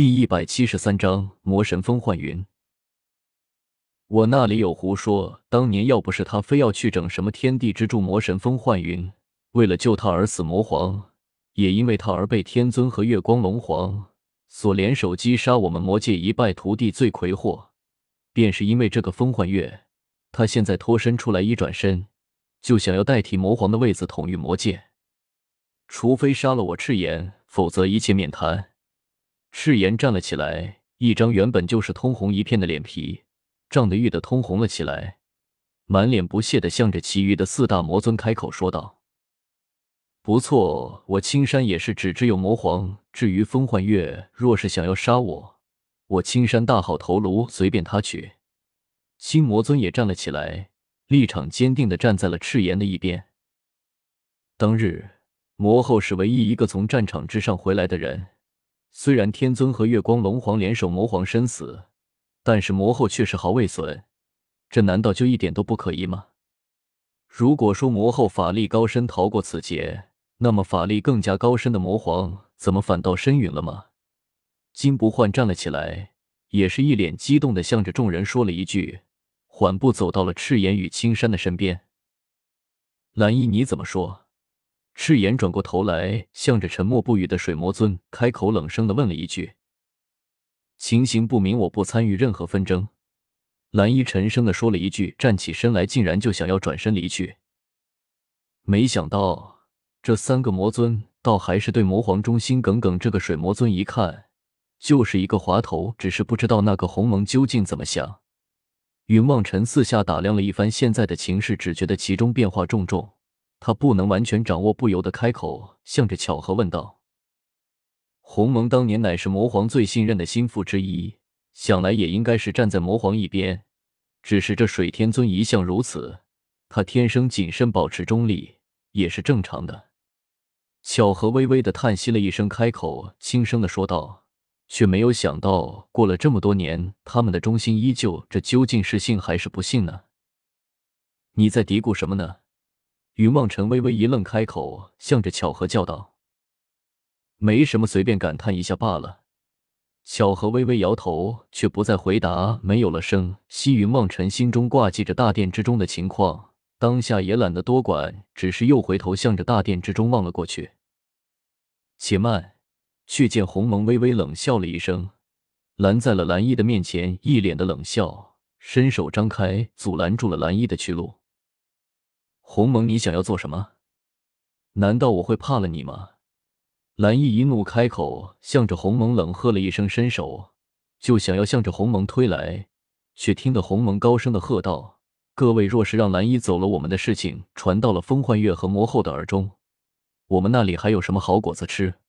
第一百七十三章魔神风幻云。我那里有胡说？当年要不是他非要去整什么天地之柱魔神风幻云，为了救他而死魔皇，也因为他而被天尊和月光龙皇所联手击杀我们魔界一败涂地罪魁祸，便是因为这个风幻月，他现在脱身出来一转身，就想要代替魔皇的位子统御魔界。除非杀了我赤炎，否则一切免谈。赤炎站了起来，一张原本就是通红一片的脸皮涨得玉的通红了起来，满脸不屑的向着其余的四大魔尊开口说道：“不错，我青山也是只知有魔皇。至于风幻月，若是想要杀我，我青山大好头颅，随便他取。”青魔尊也站了起来，立场坚定的站在了赤炎的一边。当日，魔后是唯一一个从战场之上回来的人。虽然天尊和月光龙皇联手魔皇身死，但是魔后却是毫未损，这难道就一点都不可疑吗？如果说魔后法力高深逃过此劫，那么法力更加高深的魔皇怎么反倒身陨了吗？金不换站了起来，也是一脸激动的向着众人说了一句，缓步走到了赤炎与青山的身边。蓝衣，你怎么说？赤炎转过头来，向着沉默不语的水魔尊开口冷声的问了一句：“情形不明，我不参与任何纷争。”蓝衣沉声的说了一句，站起身来，竟然就想要转身离去。没想到这三个魔尊倒还是对魔皇忠心耿耿。这个水魔尊一看就是一个滑头，只是不知道那个鸿蒙究竟怎么想。云望尘四下打量了一番现在的情势，只觉得其中变化重重。他不能完全掌握，不由得开口，向着巧合问道：“鸿蒙当年乃是魔皇最信任的心腹之一，想来也应该是站在魔皇一边。只是这水天尊一向如此，他天生谨慎，保持中立也是正常的。”巧合微微的叹息了一声，开口轻声的说道：“却没有想到，过了这么多年，他们的忠心依旧。这究竟是信还是不信呢？你在嘀咕什么呢？”云望尘微微一愣，开口向着巧合叫道：“没什么，随便感叹一下罢了。”巧合微微摇头，却不再回答，没有了声息。云望尘心中挂记着大殿之中的情况，当下也懒得多管，只是又回头向着大殿之中望了过去。且慢，却见鸿蒙微微冷笑了一声，拦在了蓝衣的面前，一脸的冷笑，伸手张开，阻拦住了蓝衣的去路。鸿蒙，你想要做什么？难道我会怕了你吗？蓝衣一怒开口，向着鸿蒙冷喝了一声，伸手就想要向着鸿蒙推来，却听得鸿蒙高声的喝道：“各位，若是让蓝衣走了，我们的事情传到了风幻月和魔后的耳中，我们那里还有什么好果子吃？”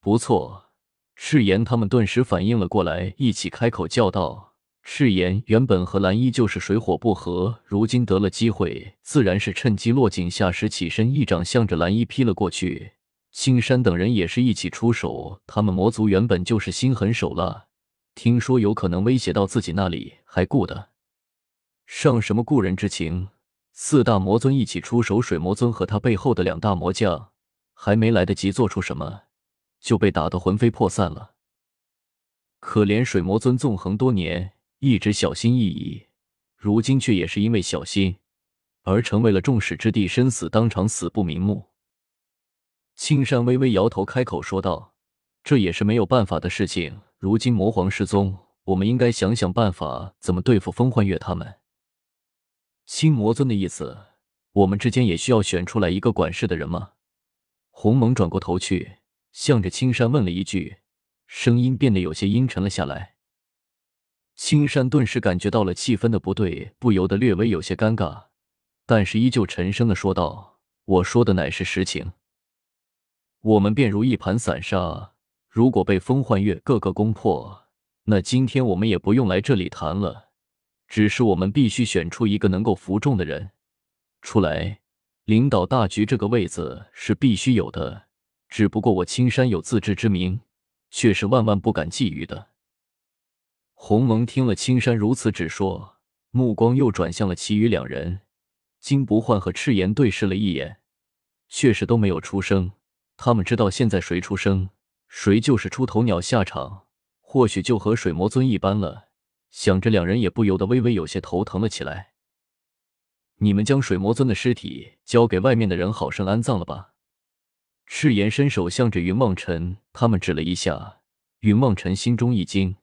不错，赤炎他们顿时反应了过来，一起开口叫道。誓言原本和蓝衣就是水火不和，如今得了机会，自然是趁机落井下石，起身一掌向着蓝衣劈了过去。青山等人也是一起出手，他们魔族原本就是心狠手辣，听说有可能威胁到自己那里，还顾得上什么故人之情？四大魔尊一起出手，水魔尊和他背后的两大魔将还没来得及做出什么，就被打得魂飞魄散了。可怜水魔尊纵横多年。一直小心翼翼，如今却也是因为小心而成为了众矢之的，生死当场死不瞑目。青山微微摇头，开口说道：“这也是没有办法的事情。如今魔皇失踪，我们应该想想办法，怎么对付风幻月他们。”青魔尊的意思，我们之间也需要选出来一个管事的人吗？鸿蒙转过头去，向着青山问了一句，声音变得有些阴沉了下来。青山顿时感觉到了气氛的不对，不由得略微有些尴尬，但是依旧沉声的说道：“我说的乃是实情。我们便如一盘散沙，如果被风幻月各个攻破，那今天我们也不用来这里谈了。只是我们必须选出一个能够服众的人出来，领导大局这个位子是必须有的。只不过我青山有自知之明，却是万万不敢觊觎的。”鸿蒙听了青山如此直说，目光又转向了其余两人。金不换和赤炎对视了一眼，却是都没有出声。他们知道现在谁出声，谁就是出头鸟下场，或许就和水魔尊一般了。想着，两人也不由得微微有些头疼了起来。你们将水魔尊的尸体交给外面的人，好生安葬了吧？赤炎伸手向着云梦尘他们指了一下，云梦尘心中一惊，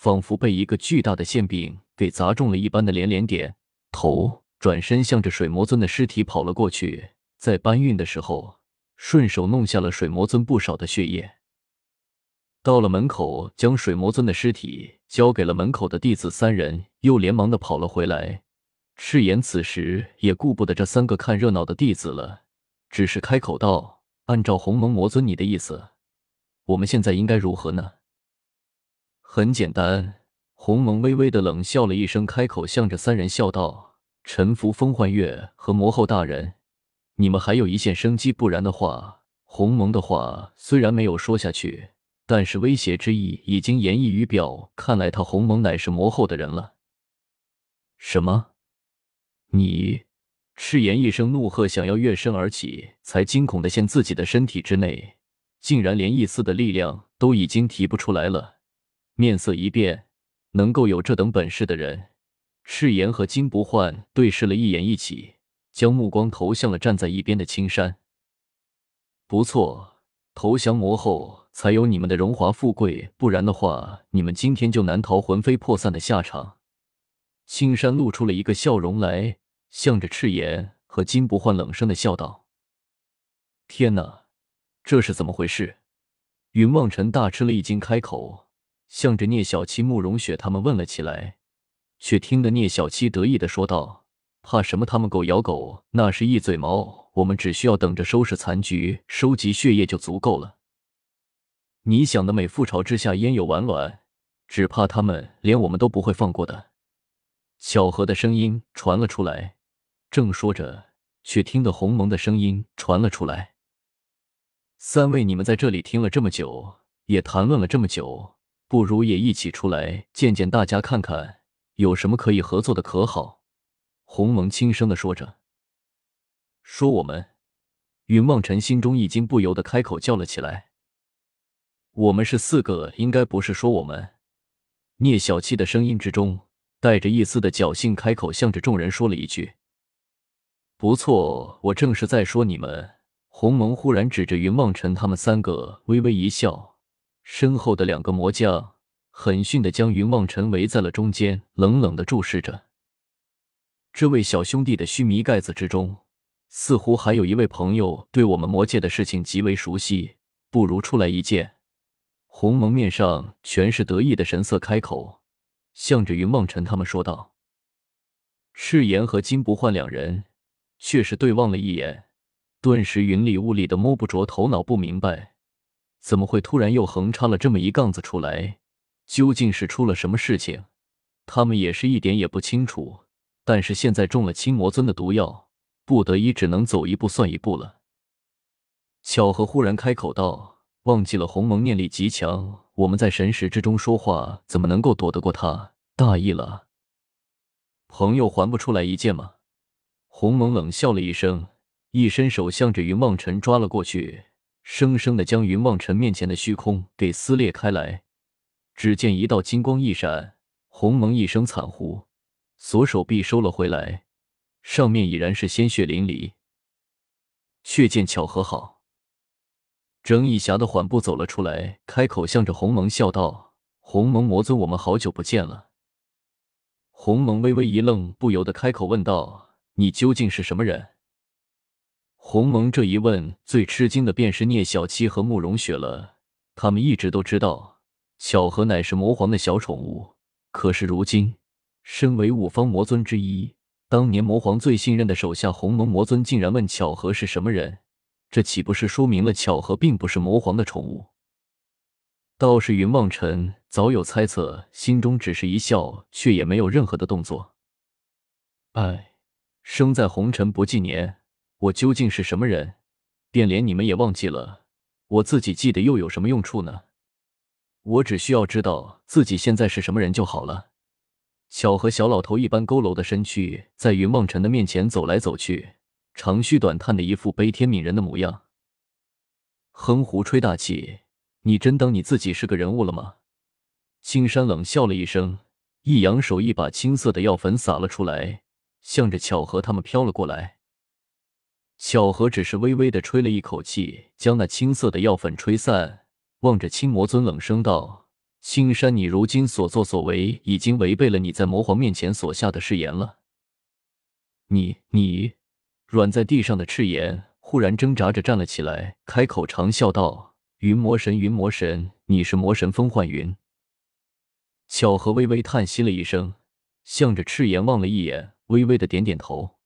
仿佛被一个巨大的馅饼给砸中了一般的连连点头，转身向着水魔尊的尸体跑了过去，在搬运的时候顺手弄下了水魔尊不少的血液。到了门口，将水魔尊的尸体交给了门口的弟子三人，又连忙的跑了回来。赤炎此时也顾不得这三个看热闹的弟子了，只是开口道。按照鸿蒙魔尊你的意思，我们现在应该如何呢？很简单，鸿蒙微微的冷笑了一声，开口向着三人笑道：“臣服风幻月和魔后大人，你们还有一线生机，不然的话，鸿蒙的话虽然没有说下去，但是威胁之意已经言溢于表。看来他鸿蒙乃是魔后的人了。”什么？你？赤炎一声怒喝，想要跃身而起，才惊恐的现自己的身体之内，竟然连一丝的力量都已经提不出来了。面色一变，能够有这等本事的人，赤炎和金不换对视了一眼，一起将目光投向了站在一边的青山。不错，投降魔后才有你们的荣华富贵，不然的话，你们今天就难逃魂飞魄散的下场。青山露出了一个笑容来。向着赤炎和金不换冷声的笑道：“天哪，这是怎么回事？”云望尘大吃了一惊，开口向着聂小七、慕容雪他们问了起来，却听得聂小七得意的说道：“怕什么？他们狗咬狗，那是一嘴毛，我们只需要等着收拾残局、收集血液就足够了。你想得美，覆巢之下焉有完卵？只怕他们连我们都不会放过的。”巧合的声音传了出来。正说着，却听得鸿蒙的声音传了出来：“三位，你们在这里听了这么久，也谈论了这么久，不如也一起出来见见大家，看看有什么可以合作的，可好？”鸿蒙轻声的说着。说我们，云望尘心中一惊，不由得开口叫了起来：“我们是四个，应该不是说我们。”聂小七的声音之中带着一丝的侥幸，开口向着众人说了一句。不错，我正是在说你们。鸿蒙忽然指着云望尘他们三个，微微一笑，身后的两个魔将狠迅的将云望尘围在了中间，冷冷的注视着。这位小兄弟的须弥盖子之中，似乎还有一位朋友对我们魔界的事情极为熟悉，不如出来一见。鸿蒙面上全是得意的神色，开口向着云望尘他们说道：“赤炎和金不换两人。”却是对望了一眼，顿时云里雾里的摸不着头脑，不明白怎么会突然又横插了这么一杠子出来，究竟是出了什么事情？他们也是一点也不清楚。但是现在中了青魔尊的毒药，不得已只能走一步算一步了。巧合忽然开口道：“忘记了鸿蒙念力极强，我们在神识之中说话，怎么能够躲得过他？大意了，朋友还不出来一剑吗？”鸿蒙冷笑了一声，一伸手向着云望尘抓了过去，生生的将云望尘面前的虚空给撕裂开来。只见一道金光一闪，鸿蒙一声惨呼，左手臂收了回来，上面已然是鲜血淋漓。却见巧合好，郑义侠的缓步走了出来，开口向着鸿蒙笑道：“鸿蒙魔尊，我们好久不见了。”鸿蒙微微一愣，不由得开口问道。你究竟是什么人？鸿蒙这一问，最吃惊的便是聂小七和慕容雪了。他们一直都知道巧合乃是魔皇的小宠物，可是如今身为五方魔尊之一，当年魔皇最信任的手下鸿蒙魔尊竟然问巧合是什么人，这岂不是说明了巧合并不是魔皇的宠物？倒是云望尘早有猜测，心中只是一笑，却也没有任何的动作。哎。生在红尘不计年，我究竟是什么人？便连你们也忘记了，我自己记得又有什么用处呢？我只需要知道自己现在是什么人就好了。巧合小老头一般佝偻的身躯在云梦辰的面前走来走去，长吁短叹的一副悲天悯人的模样。哼胡吹大气，你真当你自己是个人物了吗？青山冷笑了一声，一扬手，一把青色的药粉洒了出来，向着巧合他们飘了过来。巧合只是微微的吹了一口气，将那青色的药粉吹散，望着青魔尊冷声道：“青山，你如今所作所为，已经违背了你在魔皇面前所下的誓言了。”你你，软在地上的赤炎忽然挣扎着站了起来，开口长笑道：“云魔神，云魔神，你是魔神风幻云。”巧合微微叹息了一声，向着赤炎望了一眼，微微的点点头。